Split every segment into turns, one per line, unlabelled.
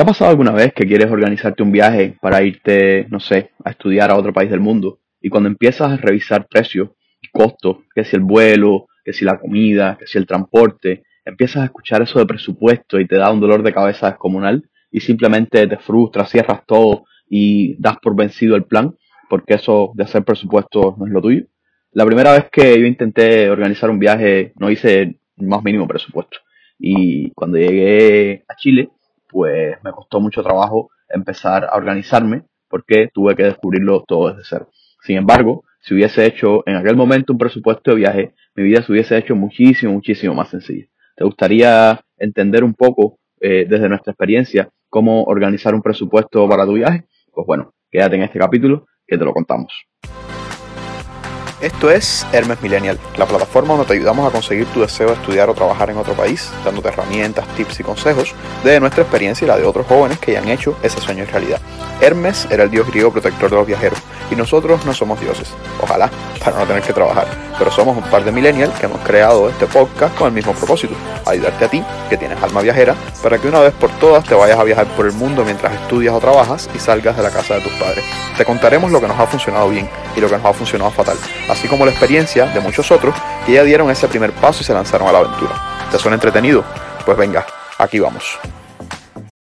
¿Te ha pasado alguna vez que quieres organizarte un viaje para irte, no sé, a estudiar a otro país del mundo? Y cuando empiezas a revisar precios y costos, que si el vuelo, que si la comida, que si el transporte, empiezas a escuchar eso de presupuesto y te da un dolor de cabeza descomunal y simplemente te frustras, cierras todo y das por vencido el plan, porque eso de hacer presupuesto no es lo tuyo. La primera vez que yo intenté organizar un viaje no hice más mínimo presupuesto. Y cuando llegué a Chile, pues me costó mucho trabajo empezar a organizarme porque tuve que descubrirlo todo desde cero. Sin embargo, si hubiese hecho en aquel momento un presupuesto de viaje, mi vida se hubiese hecho muchísimo, muchísimo más sencilla. ¿Te gustaría entender un poco eh, desde nuestra experiencia cómo organizar un presupuesto para tu viaje? Pues bueno, quédate en este capítulo que te lo contamos.
Esto es Hermes Millennial, la plataforma donde te ayudamos a conseguir tu deseo de estudiar o trabajar en otro país, dándote herramientas, tips y consejos de nuestra experiencia y la de otros jóvenes que ya han hecho ese sueño en realidad. Hermes era el dios griego protector de los viajeros y nosotros no somos dioses, ojalá, para no tener que trabajar, pero somos un par de millennials que hemos creado este podcast con el mismo propósito, ayudarte a ti, que tienes alma viajera, para que una vez por todas te vayas a viajar por el mundo mientras estudias o trabajas y salgas de la casa de tus padres. Te contaremos lo que nos ha funcionado bien y lo que nos ha funcionado fatal así como la experiencia de muchos otros que ya dieron ese primer paso y se lanzaron a la aventura. ¿Te suena entretenido? Pues venga, aquí vamos.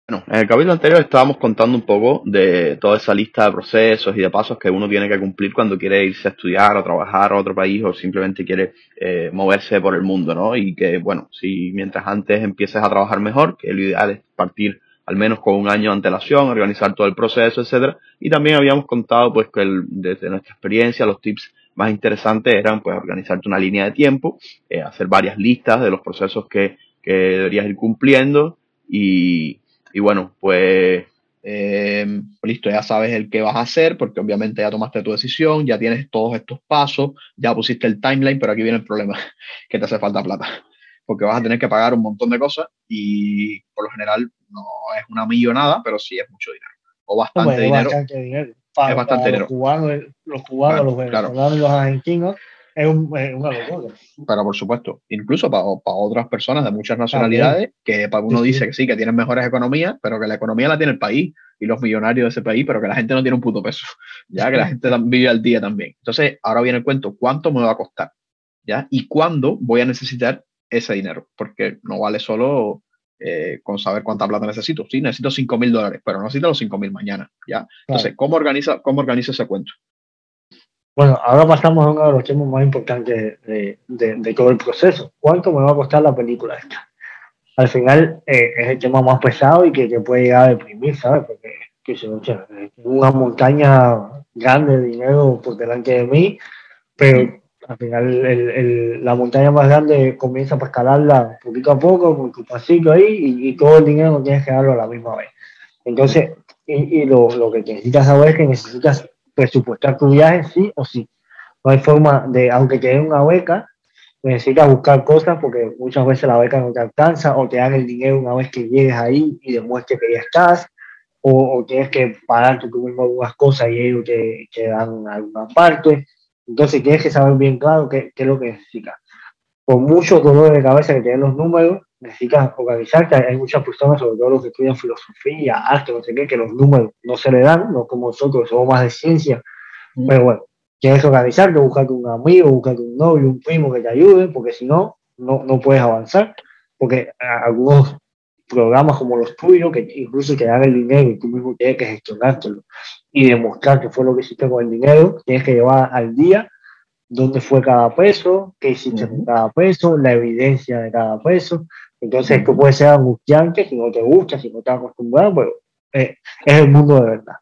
Bueno, en el capítulo anterior estábamos contando un poco de toda esa lista de procesos y de pasos que uno tiene que cumplir cuando quiere irse a estudiar o trabajar a otro país o simplemente quiere eh, moverse por el mundo, ¿no? Y que, bueno, si mientras antes empieces a trabajar mejor, que lo ideal es partir al menos con un año de antelación, organizar todo el proceso, etcétera. Y también habíamos contado, pues, que desde nuestra experiencia, los tips más interesantes eran pues organizarte una línea de tiempo, eh, hacer varias listas de los procesos que, que deberías ir cumpliendo y, y bueno, pues eh, listo, ya sabes el que vas a hacer porque obviamente ya tomaste tu decisión, ya tienes todos estos pasos, ya pusiste el timeline, pero aquí viene el problema, que te hace falta plata, porque vas a tener que pagar un montón de cosas y por lo general no es una millonada, pero sí es mucho dinero, o bastante dinero.
para, es bastante los cubanos, los cubanos, los venezolanos y los argentinos, es, un, una locura.
Pero por supuesto, incluso para, para otras personas de muchas nacionalidades, que para uno dice que sí, que tienen mejores economías, pero que la economía la tiene el país y los millonarios de ese país, pero que la gente no tiene un puto peso, ya que la gente vive al día también. Entonces, ahora viene el cuento, ¿cuánto me va a costar? ¿Ya? ¿Y cuándo voy a necesitar ese dinero? Porque no vale solo eh, con saber cuánta plata necesito. Sí, necesito 5 mil dólares, pero no necesito los 5 mil mañana. ¿ya? Entonces, ¿cómo, organiza, ¿cómo organiza ese cuento?
Bueno, ahora pasamos a uno de los temas más importantes de, de, todo el proceso. ¿Cuánto me va a costar la película esta? Al final eh, es el tema más pesado y que, que puede llegar a deprimir, ¿sabes? Porque que se, una montaña grande de dinero por delante de mí, pero al final el, la montaña más grande comienza a escalarla poquito a poco, con tu pasito ahí, y, todo el dinero no tienes que darlo a la misma vez. Entonces, y, lo, lo, que necesitas saber es que necesitas presupuestar tu viaje sí o sí. No hay forma de, aunque te den una beca, necesitas buscar cosas porque muchas veces la beca no te alcanza o te dan el dinero una vez que llegues ahí y demuestres que ya estás, o, tienes que pagar tú mismo algunas cosas y ellos te, te dan alguna parte. Entonces tienes que saber bien claro qué, qué es lo que necesitas. Por mucho dolor de cabeza que tienen los números, necesitas organizarte. Hay muchas personas, sobre todo los que estudian filosofía, arte, no sé qué, que los números no se le dan, no como nosotros, somos más de ciencia. Mm. Pero bueno, tienes que organizarte, buscarte un amigo, buscarte un novio, un primo que te ayude, porque si no, no, no puedes avanzar. Porque algunos programas como los tuyos, que incluso te dan el dinero y tú mismo tienes que gestionártelo y demostrar que fue lo que hiciste con el dinero, tienes que llevar al día dónde fue cada peso, qué hiciste con cada peso, la evidencia de cada peso. Entonces, esto puede ser angustiante si no te gusta, si no estás acostumbrado, pero eh, es el mundo de verdad.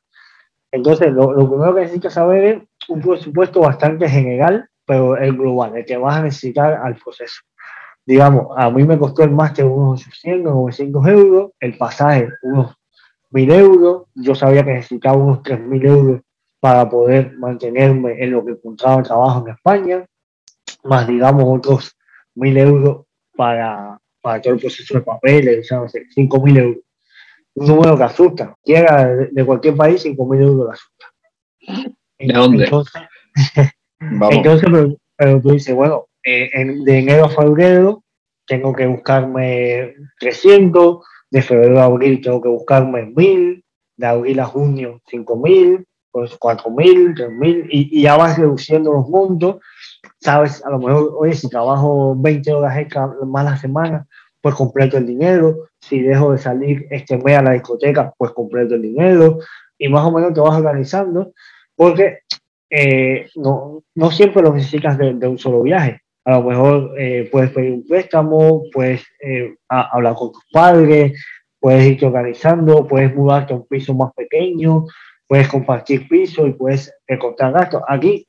Entonces, lo, lo, primero que necesitas saber es un presupuesto bastante general, pero el global, el que vas a necesitar al proceso digamos, a mí me costó el máster unos 800, 900 euros, el pasaje unos 1000 euros, yo sabía que necesitaba unos 3000 euros para poder mantenerme en lo que encontraba trabajo en España, más digamos otros 1000 euros para, para todo el proceso de papeles, o sea, 5000 euros. Un número que asusta, quiera de, cualquier país, 5000 euros asusta.
¿De dónde?
Entonces, entonces pero, pero tú dices, bueno, eh, de enero a febrero tengo que buscarme 300, de febrero a abril tengo que buscarme mil, de abril a junio cinco mil, pues cuatro mil, tres mil, y, ya vas reduciendo los montos, sabes, a lo mejor, oye, si trabajo 20 horas extra más la semana, pues completo el dinero, si dejo de salir este mes a la discoteca, pues completo el dinero, y más o menos te vas organizando, porque eh, no, no siempre lo necesitas de, un solo viaje. A lo mejor eh, puedes pedir un préstamo, puedes eh, hablar con tus padres, puedes irte organizando, puedes mudarte a un piso más pequeño, puedes compartir piso y puedes recortar gastos. Aquí,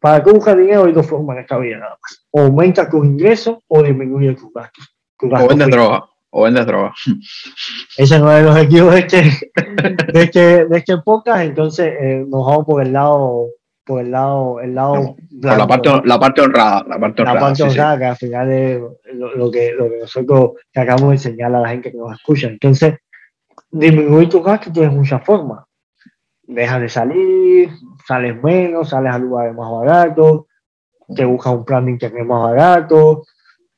para que busques dinero hay dos formas en esta vida nada más. O aumenta tus ingresos o disminuye tus gastos.
o vendes droga. O vendes droga.
Ese no es el objetivo de este, de este, de este podcast, entonces nos vamos por el lado por el lado, el lado
la, parte, la parte honrada, la parte honrada.
La parte honrada, que al final es lo, que, lo que nosotros acabamos de enseñar a la gente que nos escucha. Entonces, disminuir tu gasto tienes muchas formas. Dejas de salir, sales menos, sales a lugares más baratos, te buscas un plan de internet más barato,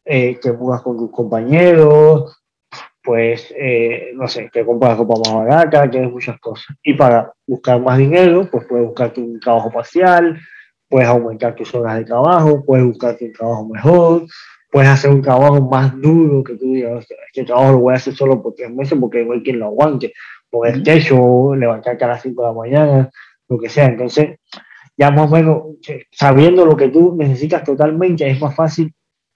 eh, te mudas con tus compañeros, pues, eh, no sé, te compras ropa más barata, tienes muchas cosas. Y para buscar más dinero, pues puedes buscarte un trabajo parcial, puedes aumentar tus horas de trabajo, puedes buscarte un trabajo mejor, puedes hacer un trabajo más duro que tú digas, este trabajo lo voy a hacer solo por tres meses porque no hay quien lo aguante, por el techo, levantarte a las 5 de la mañana, lo que sea. Entonces, ya más o menos, sabiendo lo que tú necesitas totalmente, es más fácil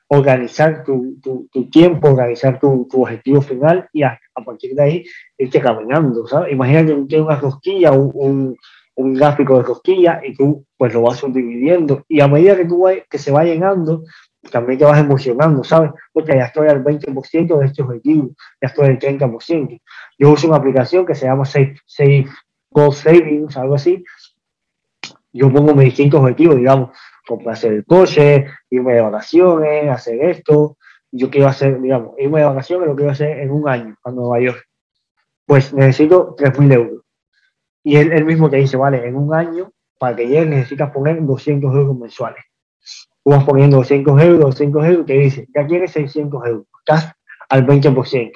organizar tu, tu, tu tiempo, organizar tu, tu, objetivo final y a, a, partir de ahí irte caminando, ¿sabes? Imagínate que tienes una cosquilla, un, un, un, gráfico de cosquilla y tú pues lo vas subdividiendo y a medida que tú que se va llenando, también te vas emocionando, ¿sabes? Porque ya estoy al 20% de este objetivo, ya estoy al 30%. Yo uso una aplicación que se llama Safe, Safe Goal Savings, algo así. Yo pongo mis distintos objetivos, digamos, comprarse el coche, irme de vacaciones, hacer esto. Yo quiero hacer, digamos, irme de vacaciones lo quiero hacer en un año a Nueva York. Pues necesito 3.000 euros. Y él, él, mismo te dice, vale, en un año, para que llegue necesitas poner 200 euros mensuales. Tú vas poniendo 200 euros, 200 euros, te dice, ya quieres 600 euros, estás al 20%.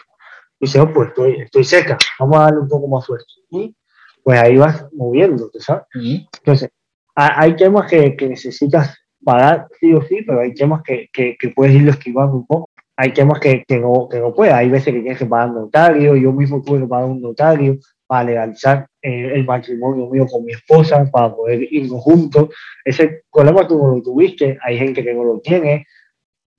Y dice, oh, pues estoy, estoy cerca, vamos a darle un poco más fuerte. Y pues ahí vas moviéndote, ¿sabes? Entonces, hay temas que, que, necesitas pagar sí o sí, pero hay temas que, que, que puedes irlo esquivando un poco. Hay temas que, que, no, que no puedes. Hay veces que tienes que pagar un notario. Yo mismo tuve que pagar un notario para legalizar eh, el matrimonio mío con mi esposa, para poder irnos juntos. Ese problema tú no lo tuviste. Hay gente que no lo tiene.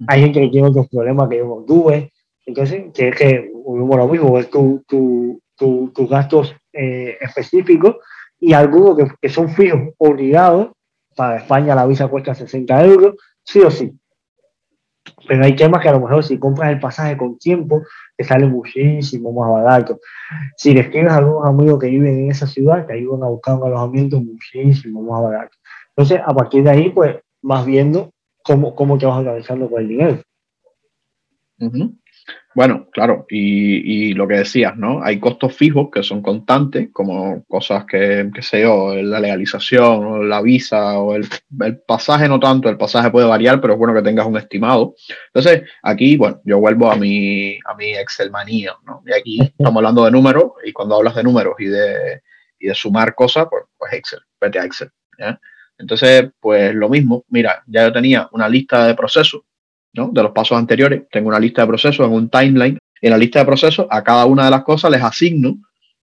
Hay gente que tiene otros problemas que yo no tuve. Entonces, tienes que, volvemos lo mismo, ver tus tu, tu, tus gastos eh, específicos y algunos que, que, son fijos obligados, para España la visa cuesta 60 euros, sí o sí. Pero hay temas que a lo mejor si compras el pasaje con tiempo, te sale muchísimo más barato. Si les tienes algunos amigos que viven en esa ciudad, te ayudan a buscar un alojamiento muchísimo más barato. Entonces, a partir de ahí, pues vas viendo cómo, cómo te vas organizando con el dinero.
Bueno, claro, y, y, lo que decías, ¿no? Hay costos fijos que son constantes, como cosas que, que sé yo, la legalización, o la visa, o el, el, pasaje no tanto, el pasaje puede variar, pero es bueno que tengas un estimado. Entonces, aquí, bueno, yo vuelvo a mi, a mi Excel manía, ¿no? Y aquí estamos hablando de números, y cuando hablas de números y de, y de sumar cosas, pues, pues Excel, vete a Excel, ¿ya? Entonces, pues lo mismo, mira, ya yo tenía una lista de procesos ¿no? de los pasos anteriores. Tengo una lista de procesos en un timeline. En la lista de procesos, a cada una de las cosas les asigno,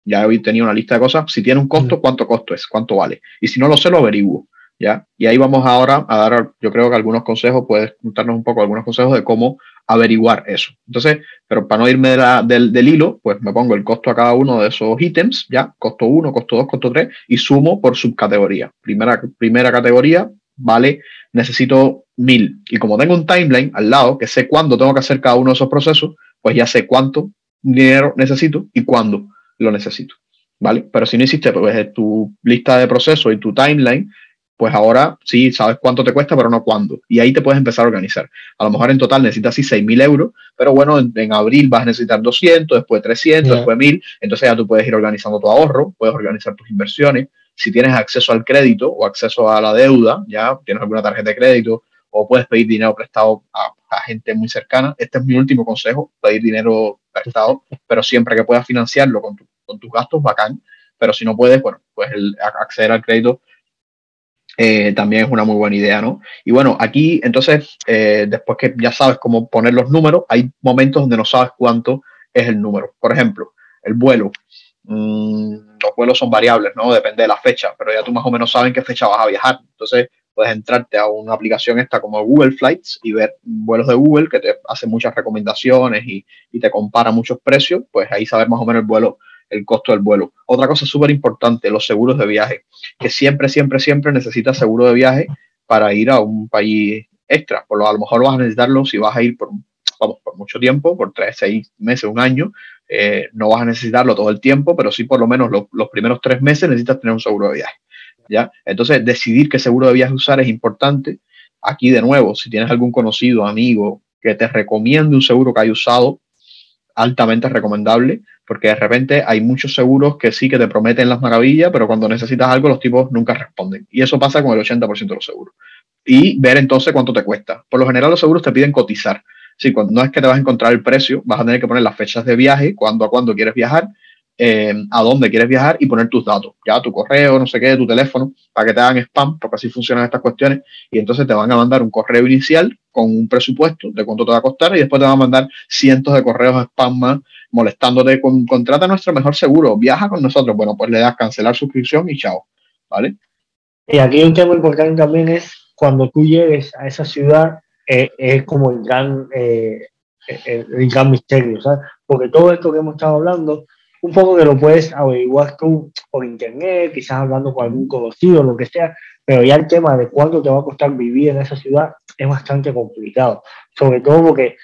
ya hoy tenía una lista de cosas, si tiene un costo, cuánto costo es, cuánto vale. Y si no lo sé, lo averiguo. ¿ya? Y ahí vamos ahora a dar, yo creo que algunos consejos, puedes contarnos un poco algunos consejos de cómo averiguar eso. Entonces, pero para no irme de la, del, del, hilo, pues me pongo el costo a cada uno de esos ítems, ya, costo 1, costo 2, costo 3, y sumo por subcategoría. Primera, primera categoría, vale, necesito mil. Y como tengo un timeline al lado, que sé cuándo tengo que hacer cada uno de esos procesos, pues ya sé cuánto dinero necesito y cuándo lo necesito. ¿Vale? Pero si no hiciste pues, tu lista de procesos y tu timeline, pues ahora sí sabes cuánto te cuesta, pero no cuándo. Y ahí te puedes empezar a organizar. A lo mejor en total necesitas sí 6.000 euros, pero bueno, en, en, abril vas a necesitar 200, después 300, yeah. después 1.000. Entonces ya tú puedes ir organizando tu ahorro, puedes organizar tus inversiones. Si tienes acceso al crédito o acceso a la deuda, ya tienes alguna tarjeta de crédito o puedes pedir dinero prestado a, gente muy cercana. Este es mi último consejo, pedir dinero prestado, pero siempre que puedas financiarlo con, con tus gastos, bacán. Pero si no puedes, bueno, pues el, acceder al crédito eh, también es una muy buena idea, ¿no? Y bueno, aquí entonces, eh, después que ya sabes cómo poner los números, hay momentos donde no sabes cuánto es el número. Por ejemplo, el vuelo. Mm, los vuelos son variables, ¿no? Depende de la fecha, pero ya tú más o menos sabes en qué fecha vas a viajar. Entonces, puedes entrarte a una aplicación esta como Google Flights y ver vuelos de Google que te hace muchas recomendaciones y, y te compara muchos precios, pues ahí saber más o menos el vuelo el costo del vuelo. Otra cosa súper importante, los seguros de viaje, que siempre, siempre, siempre necesitas seguro de viaje para ir a un país extra. Por lo a lo mejor vas a necesitarlo si vas a ir por, vamos, por mucho tiempo, por tres, seis meses, un año. Eh, no vas a necesitarlo todo el tiempo, pero sí por lo menos los primeros tres meses necesitas tener un seguro de viaje. ¿ya? Entonces, decidir qué seguro de viaje usar es importante. Aquí, de nuevo, si tienes algún conocido, amigo, que te recomiende un seguro que haya usado, altamente recomendable, porque de repente hay muchos seguros que sí que te prometen las maravillas, pero cuando necesitas algo los tipos nunca responden. Y eso pasa con el 80% de los seguros. Y ver entonces cuánto te cuesta. Por lo general los seguros te piden cotizar. Sí, no es que te vas a encontrar el precio, vas a tener que poner las fechas de viaje, cuándo a cuándo quieres viajar, eh, a dónde quieres viajar y poner tus datos, ya tu correo, no sé qué, tu teléfono, para que te hagan spam, porque así funcionan estas cuestiones. Y entonces te van a mandar un correo inicial con un presupuesto de cuánto te va a costar y después te van a mandar cientos de correos spam más molestándote con contrata nuestro mejor seguro, viaja con nosotros. Bueno, pues le das cancelar suscripción y chao, ¿vale?
Y aquí un tema importante también es cuando tú llegues a esa ciudad, eh, es como el gran, eh, el, gran misterio, ¿sabes? Porque todo esto que hemos estado hablando, un poco que lo puedes averiguar tú por internet, quizás hablando con algún conocido, lo que sea, pero ya el tema de cuánto te va a costar vivir en esa ciudad es bastante complicado, sobre todo porque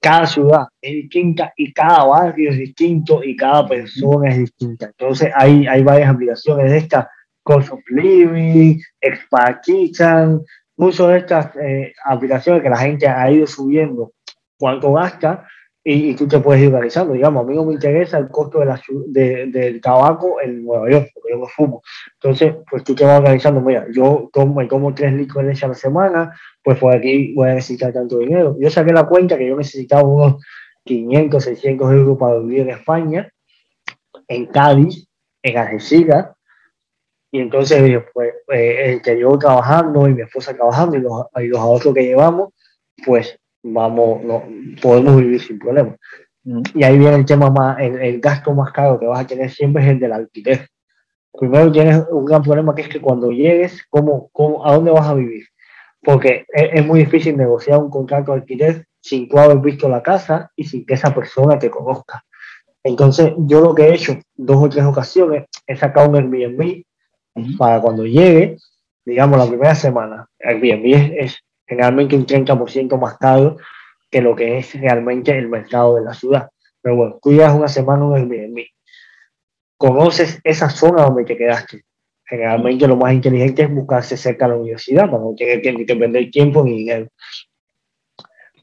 cada ciudad es distinta y cada barrio es distinto y cada persona es distinta. Entonces hay, hay varias aplicaciones de estas, Cost of Living, Expat Kitchen, muchas de estas eh, aplicaciones que la gente ha ido subiendo cuánto gasta y, tú te puedes ir organizando. Digamos, a mí no me interesa el costo de la, de, del tabaco en Nueva York, porque yo no fumo. Entonces, pues tú te vas organizando, mira, yo tomo, me como tres litros de leche a la semana, pues por aquí voy a necesitar tanto dinero. Yo saqué la cuenta que yo necesitaba unos 500, 600 euros para vivir en España, en Cádiz, en Algeciras, y entonces, pues, eh, que yo trabajando y mi esposa trabajando y los, y los ahorros que llevamos, pues vamos, no, podemos vivir sin problemas. Mm. Y ahí viene el tema más, el, gasto más caro que vas a tener siempre es el del alquiler. Primero tienes un gran problema que es que cuando llegues, ¿cómo, cómo, ¿a dónde vas a vivir? Porque es, muy difícil negociar un contrato de alquiler sin tú haber visto la casa y sin que esa persona te conozca. Entonces, yo lo que he hecho dos o tres ocasiones es sacar un Airbnb para cuando llegue, digamos, la primera semana. Airbnb es, es generalmente un 30% más caro que lo que es realmente el mercado de la ciudad. Pero bueno, tú una semana en Airbnb, conoces esa zona donde te quedaste. Generalmente lo más inteligente es buscarse cerca de la universidad para no tener que, que perder tiempo ni dinero.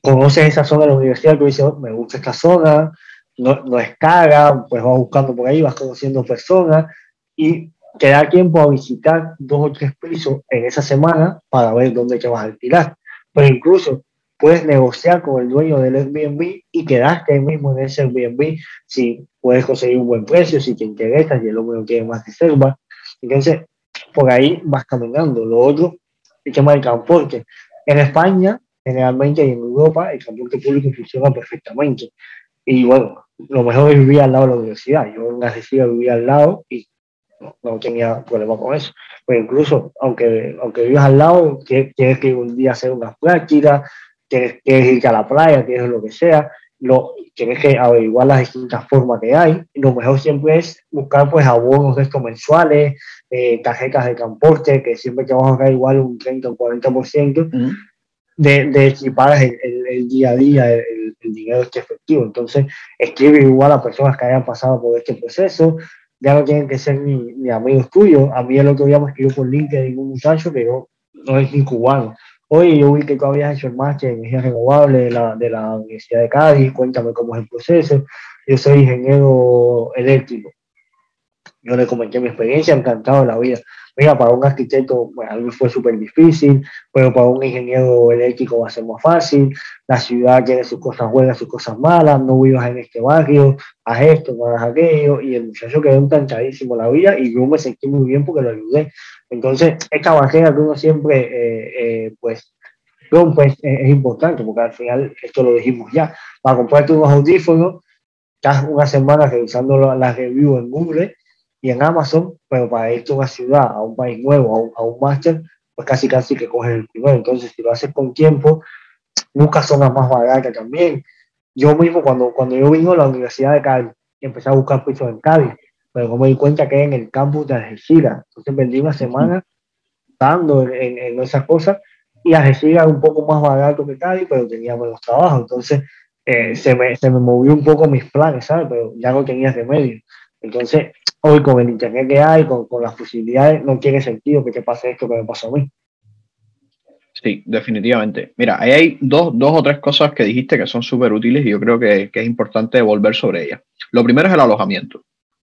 Conoces esa zona de la universidad, tú dices, oh, me gusta esta zona, no, no es cara, pues vas buscando por ahí, vas conociendo personas y te da tiempo a visitar dos o tres pisos en esa semana para ver dónde te vas a alquilar. Pero incluso puedes negociar con el dueño del Airbnb y quedarte ahí mismo en ese Airbnb si puedes conseguir un buen precio, si te interesa, si el hombre no tiene más reserva. Entonces, por ahí vas caminando. Lo otro, el tema del transporte. En España, generalmente y en Europa, el transporte público funciona perfectamente. Y bueno, lo mejor es vivir al lado de la universidad. Yo en la vivía al lado y no, tenía problema con eso. Pues incluso, aunque, aunque vivas al lado, tienes que ir un día a hacer unas prácticas, tienes que ir a la playa, tienes lo que sea, lo, tienes que averiguar las distintas formas que hay. Lo mejor siempre es buscar pues abonos de estos mensuales, eh, tarjetas de transporte, que siempre te van a ahorrar igual un 30 o 40% de, de equipar el, el, día a día, el, el dinero este efectivo. Entonces, escribe igual a personas que hayan pasado por este proceso, ya no tienen que ser ni, amigos tuyos. A mí el otro día me escribió por LinkedIn un muchacho que no, no es ni cubano. Oye, yo vi que tú habías hecho el máster en energía renovable de la, de la Universidad de Cádiz, cuéntame cómo es el proceso. Yo soy ingeniero eléctrico. Yo le comenté mi experiencia, encantado la vida. Mira, para un arquitecto, bueno, a mí fue súper difícil, pero para un ingeniero eléctrico va a ser más fácil, la ciudad tiene sus cosas buenas, sus cosas malas, no vivas en este barrio, haz esto, no hagas aquello, y el muchacho quedó enganchadísimo la vida y yo me sentí muy bien porque lo ayudé. Entonces, esta barrera que uno siempre, eh, eh, pues, rompe es, importante porque al final, esto lo dijimos ya, para comprarte unos audífonos, estás una semana revisando las reviews en Google y en Amazon, pero para irte a una ciudad, a un país nuevo, a un, máster, pues casi casi que coges el primero. Entonces, si lo haces con tiempo, nunca son las más baratas también. Yo mismo, cuando, cuando yo vine a la Universidad de Cádiz, empecé a buscar pisos en Cádiz, pero no me di cuenta que en el campus de Algeciras. Entonces, vendí una semana dando en, en, esas cosas y Algeciras era un poco más barato que Cádiz, pero tenía menos trabajo. Entonces, eh, se, me, se me movió un poco mis planes, ¿sabes? Pero ya no tenía remedio. Entonces, hoy con el internet que hay, con, las posibilidades, no tiene sentido que te pase esto que me pasó a mí.
Sí, definitivamente. Mira, ahí hay dos, dos o tres cosas que dijiste que son súper útiles y yo creo que, es importante volver sobre ellas. Lo primero es el alojamiento.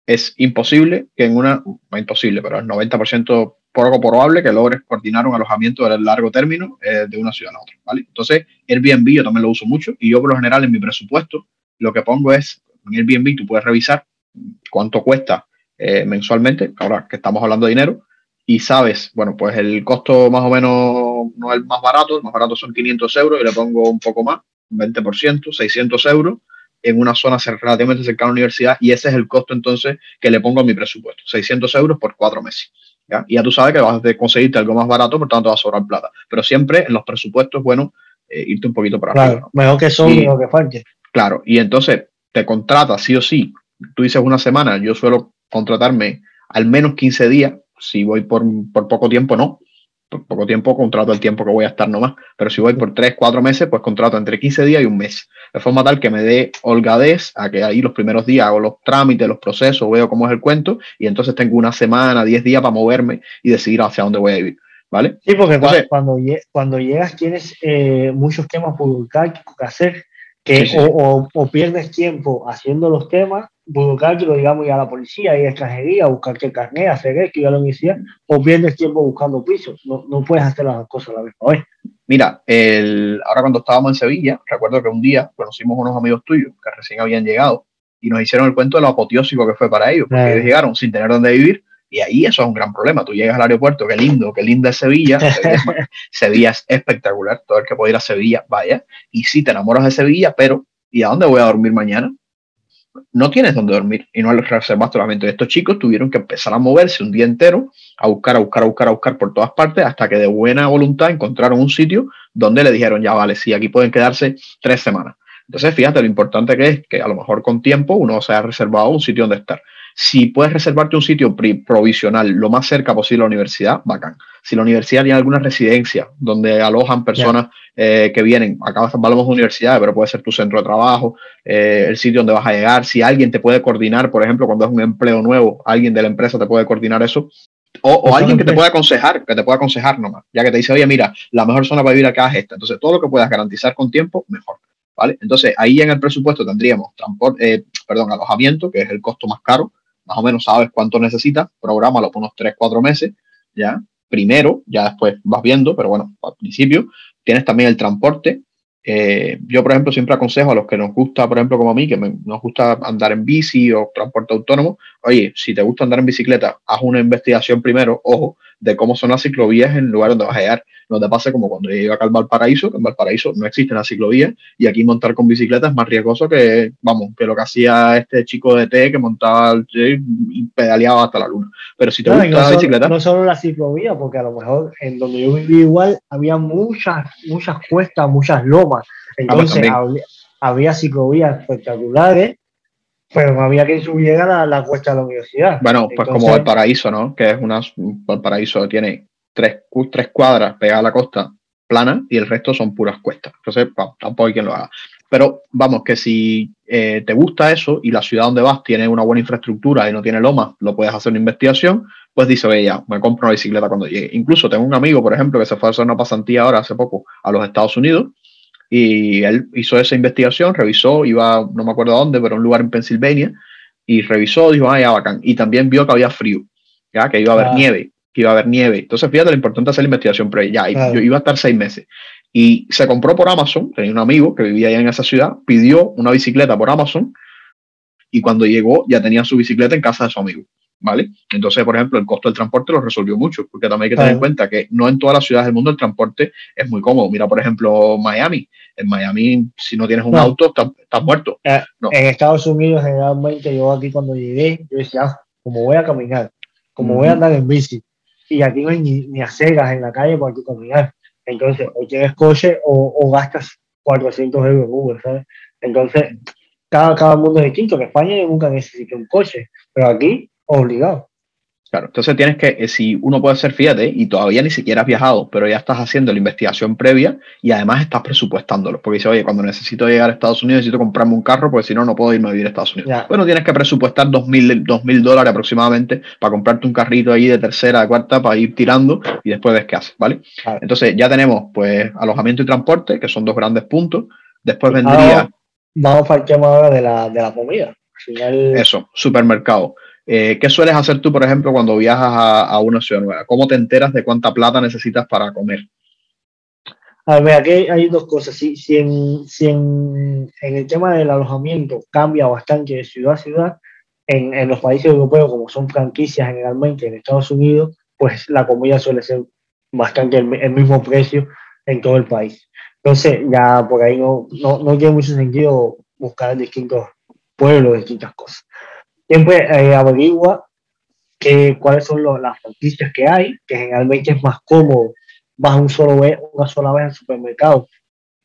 Es imposible que en una, no imposible, pero es 90% poco probable que logres coordinar un alojamiento de largo término eh, de una ciudad a otra, ¿vale? Entonces, Airbnb yo también lo uso mucho y yo por lo general en mi presupuesto lo que pongo es, en Airbnb tú puedes revisar cuánto cuesta eh, mensualmente, ahora que estamos hablando de dinero, y sabes, bueno, pues el costo más o menos no es el más barato, el más barato son 500 euros y le pongo un poco más, 20%, 600 euros en una zona relativamente cercana a la universidad y ese es el costo entonces que le pongo a mi presupuesto, 600 euros por cuatro meses. ¿ya? Y ya tú sabes que vas a conseguirte algo más barato, por tanto va a sobrar plata. Pero siempre en los presupuestos, bueno, eh, irte un poquito para
claro, Mejor que son, mejor que falte.
Claro, y entonces te contratas sí o sí. Tú dices una semana, yo suelo contratarme al menos 15 días, si voy por, por poco tiempo, no. Por poco tiempo contrato el tiempo que voy a estar nomás, pero si voy por 3, 4 meses, pues contrato entre 15 días y un mes, de forma tal que me dé holgadez a que ahí los primeros días hago los trámites, los procesos, veo cómo es el cuento y entonces tengo una semana, 10 días para moverme y decidir hacia dónde voy a vivir. ¿Vale?
Sí, porque cuando, cuando llegas tienes eh, muchos temas burocráticos que hacer, que O, o, pierdes tiempo haciendo los temas burocrático, digamos, ir a la policía, ir a extranjería, buscar que carnet, hacer esto, ir a la universidad, o pierdes tiempo buscando pisos. No, no puedes hacer las cosas a la vez.
Mira, el, ahora cuando estábamos en Sevilla, recuerdo que un día conocimos unos amigos tuyos que recién habían llegado y nos hicieron el cuento de lo apoteósico que fue para ellos, porque ellos llegaron sin tener dónde vivir y ahí eso es un gran problema. Tú llegas al aeropuerto, qué lindo, qué linda es Sevilla. Sevilla, es espectacular. Todo el que puede ir a Sevilla, vaya. Y sí, te enamoras de Sevilla, pero ¿y a dónde voy a dormir mañana? No tienes donde dormir y no reservaste alojamiento. Estos chicos tuvieron que empezar a moverse un día entero, a buscar, a buscar, a buscar, a buscar por todas partes, hasta que de buena voluntad encontraron un sitio donde le dijeron, ya vale, sí, aquí pueden quedarse tres semanas. Entonces, fíjate lo importante que es que a lo mejor con tiempo uno se ha reservado un sitio donde estar. Si puedes reservarte un sitio provisional lo más cerca posible a la universidad, bacán. Si la universidad tiene alguna residencia donde alojan personas eh, que vienen, acá hablamos de universidades, pero puede ser tu centro de trabajo, eh, el sitio donde vas a llegar, si alguien te puede coordinar, por ejemplo, cuando es un empleo nuevo, alguien de la empresa te puede coordinar eso, o, o, alguien que te pueda aconsejar, que te pueda aconsejar nomás, ya que te dice, oye, mira, la mejor zona para vivir acá es esta. Entonces, todo lo que puedas garantizar con tiempo, mejor. ¿Vale? Entonces, ahí en el presupuesto tendríamos transporte, eh, perdón, alojamiento, que es el costo más caro, más o menos sabes cuánto necesitas, prográmalo por unos 3, 4 meses, ¿ya? Primero, ya después vas viendo, pero bueno, al principio tienes también el transporte. Eh, yo, por ejemplo, siempre aconsejo a los que nos gusta, por ejemplo, como a mí, que nos gusta andar en bici o transporte autónomo, oye, si te gusta andar en bicicleta, haz una investigación primero, ojo, de cómo son las ciclovías en el lugar donde vas a llegar. No te pase como cuando yo acá al Valparaíso, que en Valparaíso no existen las ciclovías y aquí montar con bicicleta es más riesgoso que, vamos, que lo que hacía este chico de T que montaba y pedaleaba hasta la luna. Pero si te gusta la bicicleta...
No solo la ciclovía, porque a lo mejor en donde yo viví igual había muchas, muchas cuestas, muchas lomas. Ah, pues Entonces había, había ciclovías espectaculares pero no había que subir a la, cuesta de la universidad.
Bueno, pues como como paraíso, ¿no? Que es una, paraíso tiene tres, tres cuadras pegadas a la costa plana y el resto son puras cuestas. Entonces, tampoco hay quien lo haga. Pero vamos, que si eh, te gusta eso y la ciudad donde vas tiene una buena infraestructura y no tiene lomas, lo puedes hacer una investigación, pues dice, oye, ya, me compro una bicicleta cuando llegue. Incluso tengo un amigo, por ejemplo, que se fue a hacer una pasantía ahora hace poco a los Estados Unidos y él hizo esa investigación, revisó, iba, no me acuerdo a dónde, pero a un lugar en Pensilvania, y revisó, dijo, ah, ya bacán. Y también vio que había frío, ya que iba a haber ah. nieve. que iba a haber nieve. Entonces, fíjate lo importante hacer la investigación previa. Ya, yo iba a estar seis meses. Y se compró por Amazon, tenía un amigo que vivía allá en esa ciudad, pidió una bicicleta por Amazon y cuando llegó ya tenía su bicicleta en casa de su amigo. ¿Vale? Entonces, por ejemplo, el costo del transporte lo resolvió mucho, porque también hay que tener en cuenta que no en todas las ciudades del mundo el transporte es muy cómodo. Mira, por ejemplo, Miami. En Miami, si no tienes un auto, estás, muerto.
Eh, en Estados Unidos, generalmente, yo aquí cuando llegué, yo decía, ah, como voy a caminar, como voy a andar en bici, y aquí no hay ni, ni aceras en la calle para caminar. Entonces, o tienes coche o, gastas 400 euros en Uber, ¿sabes? Entonces, cada, cada mundo es distinto. En España nunca necesito un coche, pero aquí, obligado.
Claro, entonces tienes que, eh, si uno puede ser, fíjate, y todavía ni siquiera has viajado, pero ya estás haciendo la investigación previa y además estás presupuestándolo, porque dice, oye, cuando necesito llegar a Estados Unidos necesito comprarme un carro, porque si no, no puedo irme a vivir a Estados Unidos. Bueno, tienes que presupuestar dos mil, dólares aproximadamente para comprarte un carrito ahí de tercera, de cuarta, para ir tirando y después ves qué haces, ¿vale? Entonces ya tenemos, pues, alojamiento y transporte, que son dos grandes puntos. Después vendría...
Vamos al tema ahora de la, de la comida.
Eso, supermercado. Eh, ¿Qué sueles hacer tú, por ejemplo, cuando viajas a, una ciudad nueva? ¿Cómo te enteras de cuánta plata necesitas para comer?
A ver, aquí hay dos cosas. Si, si, en, si en, el tema del alojamiento cambia bastante de ciudad a ciudad, en, en, los países europeos, como son franquicias generalmente en Estados Unidos, pues la comida suele ser bastante el, mismo precio en todo el país. Entonces, ya por ahí no, no, no tiene mucho sentido buscar distintos pueblos, distintas cosas siempre eh, averigua que, cuáles son las franquicias que hay, que generalmente es más cómodo, vas un solo vez, una sola vez al supermercado.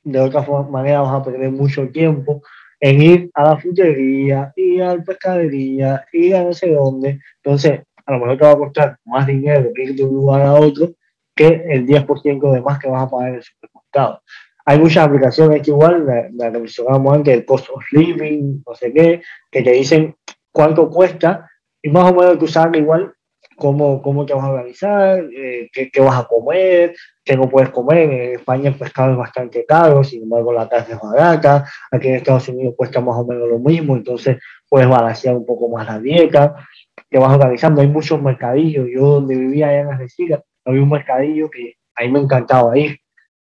De otra manera vas a perder mucho tiempo en ir a la frutería, ir a la pescadería, ir a no sé dónde. Entonces, a lo mejor te va a costar más dinero ir de un lugar a otro que el 10% de más que vas a pagar en el supermercado. Hay muchas aplicaciones que igual, la, que mencionábamos antes, el cost of living, no sé qué, que te dicen cuánto cuesta y más o menos tú sabes igual cómo, cómo te vas a organizar, eh, qué, qué, vas a comer, qué no puedes comer. En España el pescado es bastante caro, sin embargo la carne es barata. Aquí en Estados Unidos cuesta más o menos lo mismo, entonces puedes balancear un poco más la dieta. Te vas organizando. Hay muchos mercadillos. Yo donde vivía allá en Argentina, había un mercadillo que a mí me encantaba ir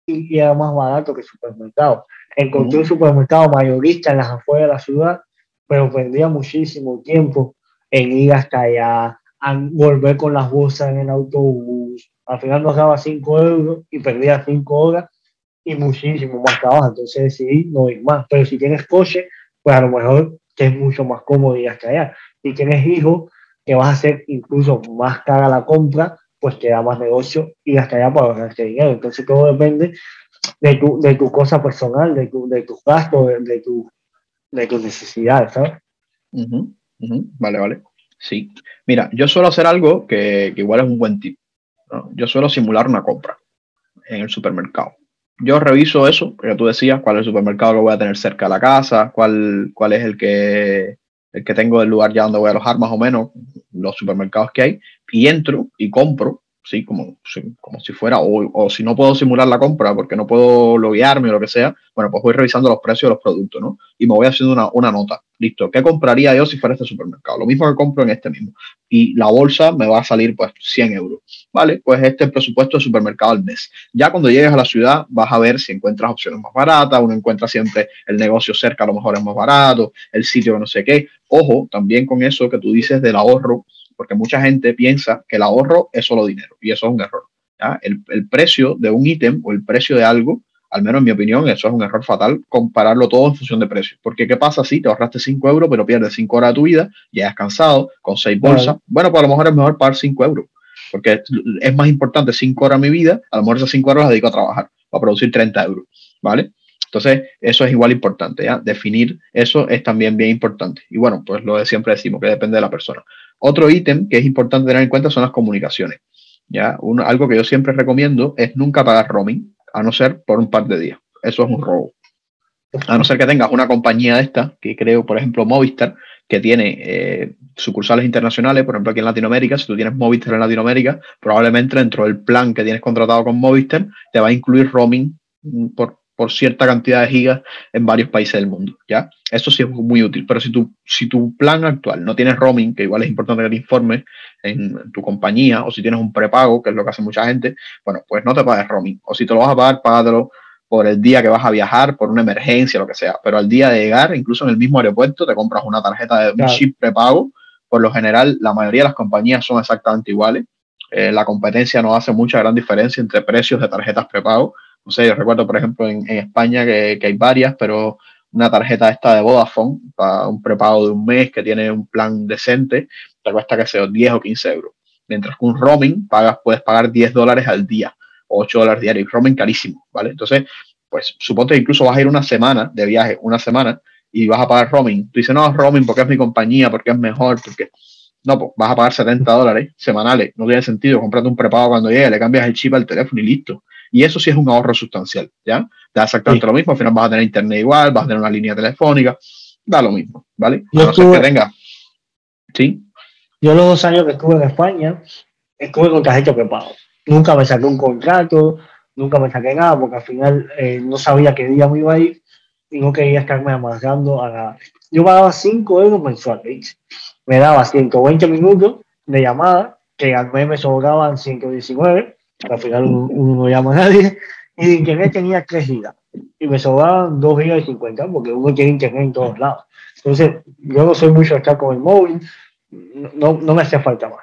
y, era más barato que el supermercado. Encontré un supermercado mayorista en las afueras de la ciudad pero perdía muchísimo tiempo en ir hasta allá, a volver con las bolsas en el autobús. Al final nos daba 5 euros y perdía 5 horas y muchísimo más trabajo. Entonces decidí no ir más. Pero si tienes coche, pues a lo mejor te es mucho más cómodo ir hasta allá. Si tienes hijos, que vas a hacer incluso más cara la compra, pues te da más negocio hasta allá para ganarte dinero. Entonces todo depende de tu, de tu cosa personal, de, tu, de tus gastos, de, de, tu, de tus necesidades, ¿sabes?
Vale, vale. Sí. Mira, yo suelo hacer algo que, igual es un buen tip. Yo suelo simular una compra en el supermercado. Yo reviso eso, porque tú decías cuál es el supermercado que voy a tener cerca de la casa, cuál, cuál es el que, el que tengo del lugar ya donde voy a alojar más o menos, los supermercados que hay, y entro y compro sí, como, como si fuera, o, o, si no puedo simular la compra porque no puedo loguearme o lo que sea, bueno, pues voy revisando los precios de los productos, ¿no? Y me voy haciendo una, una nota. Listo, ¿qué compraría yo si fuera este supermercado? Lo mismo que compro en este mismo. Y la bolsa me va a salir pues 100 euros. Vale, pues este es el presupuesto de supermercado al mes. Ya cuando llegues a la ciudad vas a ver si encuentras opciones más baratas, uno encuentra siempre el negocio cerca, a lo mejor es más barato, el sitio que no sé qué. Ojo, también con eso que tú dices del ahorro, porque mucha gente piensa que el ahorro es solo dinero y eso es un error. El, el, precio de un ítem o el precio de algo, al menos en mi opinión, eso es un error fatal, compararlo todo en función de precio. Porque ¿qué pasa si te ahorraste 5 euros pero pierdes 5 horas de tu vida, ya has cansado, con 6 bolsas? Bueno, pues a lo mejor es mejor pagar 5 euros, porque es más importante 5 horas de mi vida, a lo mejor esas 5 horas las dedico a trabajar, a producir 30 euros, ¿vale? Entonces, eso es igual importante, ¿ya? Definir eso es también bien importante. Y bueno, pues lo de siempre decimos, que depende de la persona. Otro ítem que es importante tener en cuenta son las comunicaciones. ¿ya? algo que yo siempre recomiendo es nunca pagar roaming, a no ser por un par de días. Eso es un robo. A no ser que tengas una compañía de esta, que creo, por ejemplo, Movistar, que tiene eh, sucursales internacionales, por ejemplo, aquí en Latinoamérica, si tú tienes Movistar en Latinoamérica, probablemente dentro del plan que tienes contratado con Movistar, te va a incluir roaming por por cierta cantidad de gigas en varios países del mundo, ¿ya? Eso sí es muy útil, pero si tu, si tu plan actual no tienes roaming, que igual es importante que te informes en, tu compañía, o si tienes un prepago, que es lo que hace mucha gente, bueno, pues no te pagues roaming. O si te lo vas a pagar, págatelo por el día que vas a viajar, por una emergencia, lo que sea. Pero al día de llegar, incluso en el mismo aeropuerto, te compras una tarjeta de un chip prepago. Por lo general, la mayoría de las compañías son exactamente iguales. Eh, la competencia no hace mucha gran diferencia entre precios de tarjetas prepago. No sé, yo recuerdo, por ejemplo, en, España que, hay varias, pero una tarjeta esta de Vodafone, para un prepago de un mes que tiene un plan decente, te cuesta que sea 10 o 15 euros. Mientras que un roaming pagas, puedes pagar 10 dólares al día, o 8 dólares diarios. Roaming carísimo, ¿vale? Entonces, pues suponte que incluso vas a ir una semana de viaje, una semana, y vas a pagar roaming. Tú dices, no, roaming porque es mi compañía, porque es mejor, porque no, pues vas a pagar 70 dólares semanales. No tiene sentido. comprarte un prepago cuando llegue, le cambias el chip al teléfono y listo. Y eso sí es un ahorro sustancial, ¿ya? Te da exactamente lo mismo. Al final vas a tener internet igual, vas a tener una línea telefónica. Da lo mismo, ¿vale? A no ser que tenga. ¿Sí?
Yo los dos años que estuve en España, estuve con tarjeta prepago. Nunca me saqué un contrato, nunca me saqué nada, porque al final eh, no sabía qué día me iba a ir y no quería estarme amargando a nada. Yo pagaba 5 euros mensuales me daba 120 minutos de llamada, que al mes me sobraban 119, al final uno, no llama a nadie, y de internet tenía 3 gigas, y me sobraban 2 gigas y 50, porque uno tiene internet en todos lados. Entonces, yo no soy mucho estar con el móvil, no, no me hacía falta más.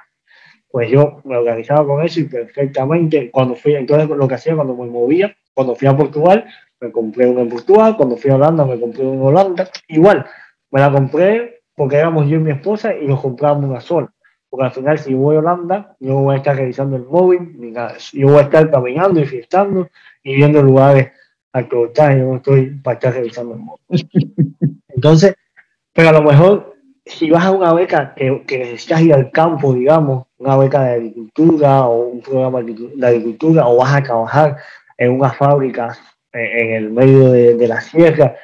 Pues yo me organizaba con eso y perfectamente, cuando fui, entonces lo que hacía cuando me movía, cuando fui a Portugal, me compré uno en Portugal, cuando fui a Holanda, me compré uno en Holanda, igual, me la compré porque éramos yo y mi esposa y nos comprábamos una sola. Porque al final, si voy a Holanda, yo no voy a estar revisando el móvil ni nada. Yo voy a estar caminando y fiestando y viendo lugares a que Yo no estoy para estar revisando el móvil. Entonces, pero a lo mejor, si vas a una beca que, que necesitas ir al campo, digamos, una beca de agricultura o un programa de agricultura, o vas a trabajar en una fábrica en, el medio de, de la sierra,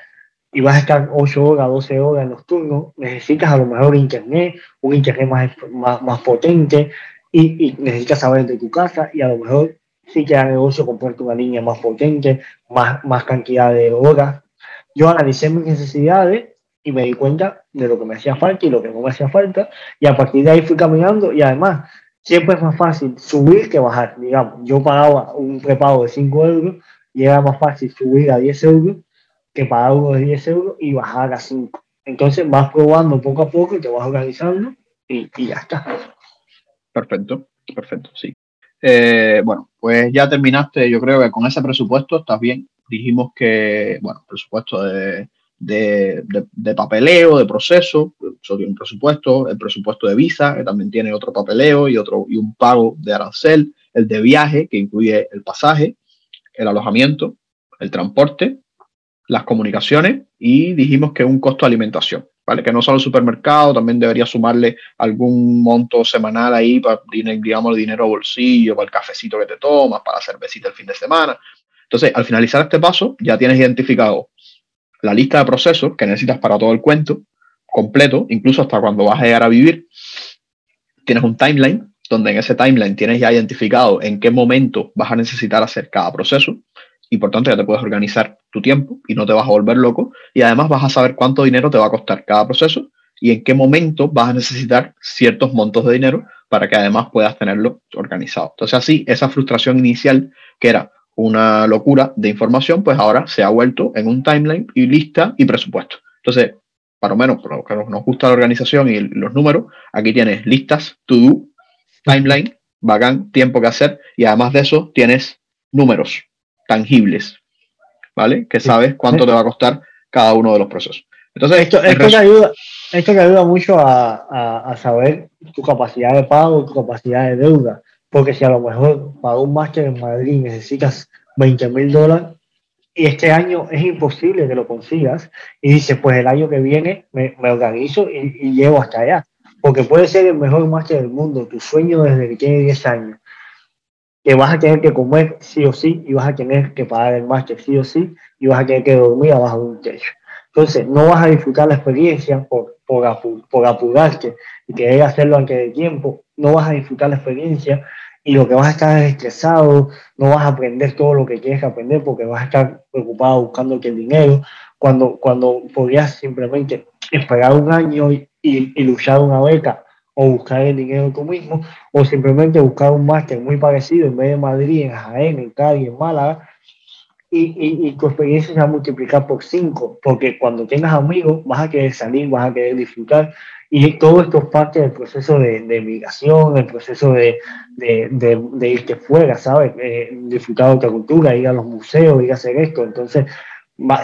y vas a estar 8 horas, 12 horas en los turnos, necesitas a lo mejor internet, un internet más, más, potente y, necesitas saber de tu casa y a lo mejor sí que da negocio comprarte una línea más potente, más, más cantidad de horas. Yo analicé mis necesidades y me di cuenta de lo que me hacía falta y lo que no me hacía falta y a partir de ahí fui caminando y además siempre es más fácil subir que bajar, digamos, yo pagaba un prepago de 5 euros y era más fácil subir a 10 euros que pagar uno de 10 euros y bajar a 5. Entonces vas probando poco a poco y te vas organizando y, ya está.
Perfecto, perfecto, sí. Eh, bueno, pues ya terminaste, yo creo que con ese presupuesto estás bien. Dijimos que, bueno, presupuesto de, de, de, papeleo, de proceso, eso tiene un presupuesto, el presupuesto de visa, que también tiene otro papeleo y, otro, y un pago de arancel, el de viaje, que incluye el pasaje, el alojamiento, el transporte las comunicaciones y dijimos que un costo de alimentación, ¿vale? Que no solo el supermercado, también debería sumarle algún monto semanal ahí para, digamos, el dinero bolsillo, para el cafecito que te tomas, para la cervecita el fin de semana. Entonces, al finalizar este paso, ya tienes identificado la lista de procesos que necesitas para todo el cuento completo, incluso hasta cuando vas a llegar a vivir. Tienes un timeline donde en ese timeline tienes ya identificado en qué momento vas a necesitar hacer cada proceso y por tanto ya te puedes organizar tu tiempo y no te vas a volver loco y además vas a saber cuánto dinero te va a costar cada proceso y en qué momento vas a necesitar ciertos montos de dinero para que además puedas tenerlo organizado. Entonces así, esa frustración inicial que era una locura de información, pues ahora se ha vuelto en un timeline y lista y presupuesto. Entonces, para lo menos, por lo que nos gusta la organización y los números, aquí tienes listas, to do, timeline, bacán, tiempo que hacer y además de eso tienes números, tangibles, ¿vale? Que sabes cuánto te va a costar cada uno de los procesos. Entonces,
esto, esto, que, ayuda, esto que ayuda mucho a, saber tu capacidad de pago, tu capacidad de deuda, porque si a lo mejor para un máster en Madrid necesitas 20 mil dólares y este año es imposible que lo consigas y dices, pues el año que viene me, organizo y, y, llego hasta allá, porque puede ser el mejor máster del mundo, tu sueño desde que tienes 10 años, que vas a tener que comer sí o sí y vas a tener que pagar el máster sí o sí y vas a tener que dormir abajo de un techo. Entonces, no vas a disfrutar la experiencia por, por, por apurarte y querer hacerlo antes de tiempo, no vas a disfrutar la experiencia y lo que vas a estar es estresado, no vas a aprender todo lo que quieres aprender porque vas a estar preocupado buscando el dinero, cuando, cuando podrías simplemente esperar un año y, y, luchar una beca o buscar el dinero tú mismo, o simplemente buscar un máster muy parecido en vez de Madrid, en Jaén, en Cádiz, en Málaga, y, y, tu experiencia se va a multiplicar por cinco, porque cuando tengas amigos vas a querer salir, vas a querer disfrutar, y todo esto es parte del proceso de, de migración, el proceso de, de, de, irte fuera, ¿sabes? Eh, disfrutar de otra cultura, ir a los museos, ir a hacer esto. Entonces,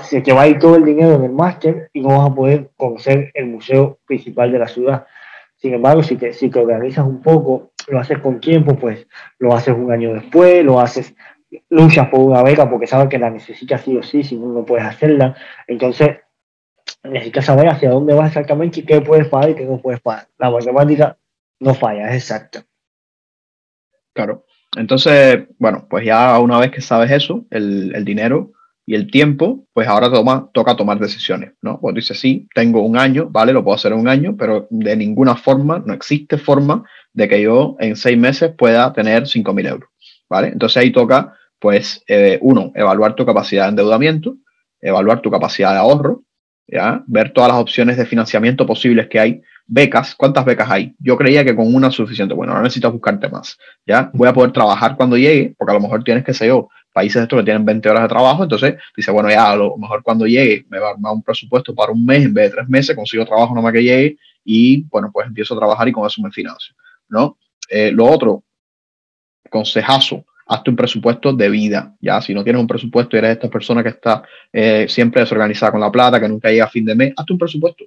se te va a ir todo el dinero en el máster y no vas a poder conocer el museo principal de la ciudad. Sin embargo, si te, si te organizas un poco, lo haces con tiempo, pues lo haces un año después, lo haces luchas por una beca porque sabes que la necesitas sí o sí, si no, no puedes hacerla. Entonces, necesitas saber hacia dónde vas exactamente y qué puedes pagar y qué no puedes pagar. La matemática no falla, es exacta.
Claro. Entonces, bueno, pues ya una vez que sabes eso, el, el dinero y el tiempo, pues ahora toma, toca tomar decisiones, ¿no? Pues dices, sí, tengo un año, vale, lo puedo hacer en un año, pero de ninguna forma, no existe forma de que yo en seis meses pueda tener 5.000 euros, ¿vale? Entonces ahí toca pues eh, uno, evaluar tu capacidad de endeudamiento, evaluar tu capacidad de ahorro, ¿ya? ver todas las opciones de financiamiento posibles que hay. Becas, ¿cuántas becas hay? Yo creía que con una es suficiente. Bueno, no necesitas buscarte más. ¿ya? Voy a poder trabajar cuando llegue, porque a lo mejor tienes que ser yo, países estos que tienen 20 horas de trabajo, entonces dice, bueno, ya a lo mejor cuando llegue me va a armar un presupuesto para un mes en vez de tres meses, consigo trabajo nomás que llegue y bueno, pues empiezo a trabajar y con eso me financio, ¿no? Eh, lo otro, consejazo, hazte un presupuesto de vida, ya, si no tienes un presupuesto y eres esta persona que está eh, siempre desorganizada con la plata, que nunca llega a fin de mes, hazte un presupuesto,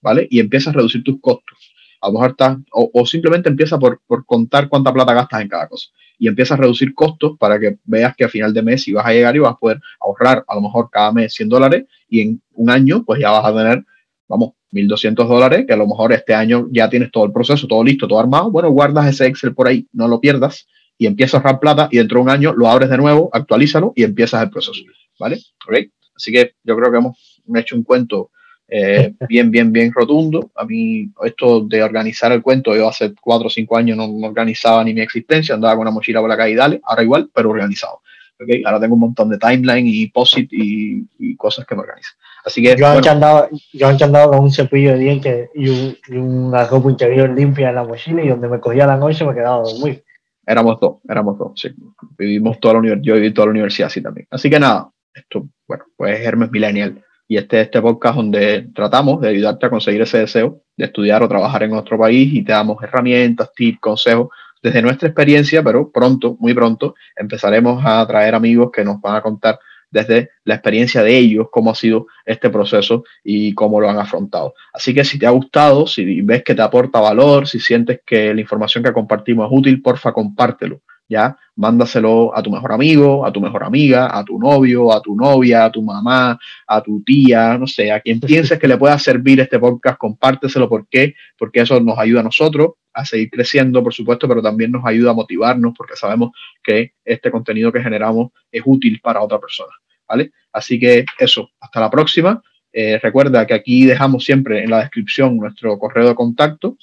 ¿vale? Y empieza a reducir tus costos. A lo mejor estás, o, simplemente empieza por, por, contar cuánta plata gastas en cada cosa. Y empieza a reducir costos para que veas que a final de mes si vas a llegar y vas a poder ahorrar a lo mejor cada mes 100 dólares y en un año pues ya vas a tener, vamos, 1.200 dólares, que a lo mejor este año ya tienes todo el proceso, todo listo, todo armado. Bueno, guardas ese Excel por ahí, no lo pierdas y empiezas a ahorrar plata y dentro de un año lo abres de nuevo, actualízalo y empiezas el proceso. ¿Vale? Okay. Así que yo creo que hemos hecho un cuento eh, bien, bien, bien rotundo. A mí esto de organizar el cuento, yo hace cuatro o cinco años no, organizaba ni mi existencia, andaba con una mochila por la calle y dale, ahora igual, pero organizado. Okay. Ahora tengo un montón de timeline y posit y, y cosas que me organizan. Así que,
yo, bueno. antes andaba, yo antes andaba con un cepillo de dientes y, un, y una ropa interior limpia en la mochila y donde me cogía la noche me quedaba dormir.
Éramos dos, éramos dos, sí. Vivimos toda la universidad, yo viví toda la universidad así también. Así que nada, esto, bueno, pues Hermes Millennial. Y este este podcast donde tratamos de ayudarte a conseguir ese deseo de estudiar o trabajar en otro país y te damos herramientas, tips, consejos desde nuestra experiencia, pero pronto, muy pronto, empezaremos a traer amigos que nos van a contar desde la experiencia de ellos, cómo ha sido este proceso y cómo lo han afrontado. Así que si te ha gustado, si ves que te aporta valor, si sientes que la información que compartimos es útil, porfa, compártelo. ¿Ya? Mándaselo a tu mejor amigo, a tu mejor amiga, a tu novio, a tu novia, a tu mamá, a tu tía, no sé, a quien pienses que le pueda servir este podcast, compárteselo. ¿Por qué? Porque eso nos ayuda a nosotros a seguir creciendo, por supuesto, pero también nos ayuda a motivarnos porque sabemos que este contenido que generamos es útil para otra persona. ¿Vale? Así que eso, hasta la próxima. Eh, recuerda que aquí dejamos siempre en la descripción nuestro correo de contacto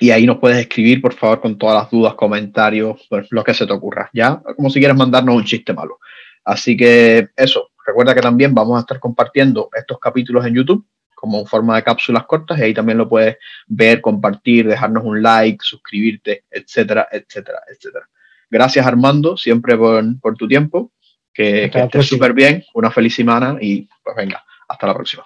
y ahí nos puedes escribir, por favor, con todas las dudas, comentarios, pues, lo que se te ocurra, ¿ya? Como si quieres mandarnos un chiste malo. Así que eso, recuerda que también vamos a estar compartiendo estos capítulos en YouTube como en forma de cápsulas cortas y ahí también lo puedes ver, compartir, dejarnos un like, suscribirte, etcétera, etcétera, etcétera. Gracias Armando, siempre por, por tu tiempo, que, que estés súper bien, una feliz semana y pues venga, hasta la próxima.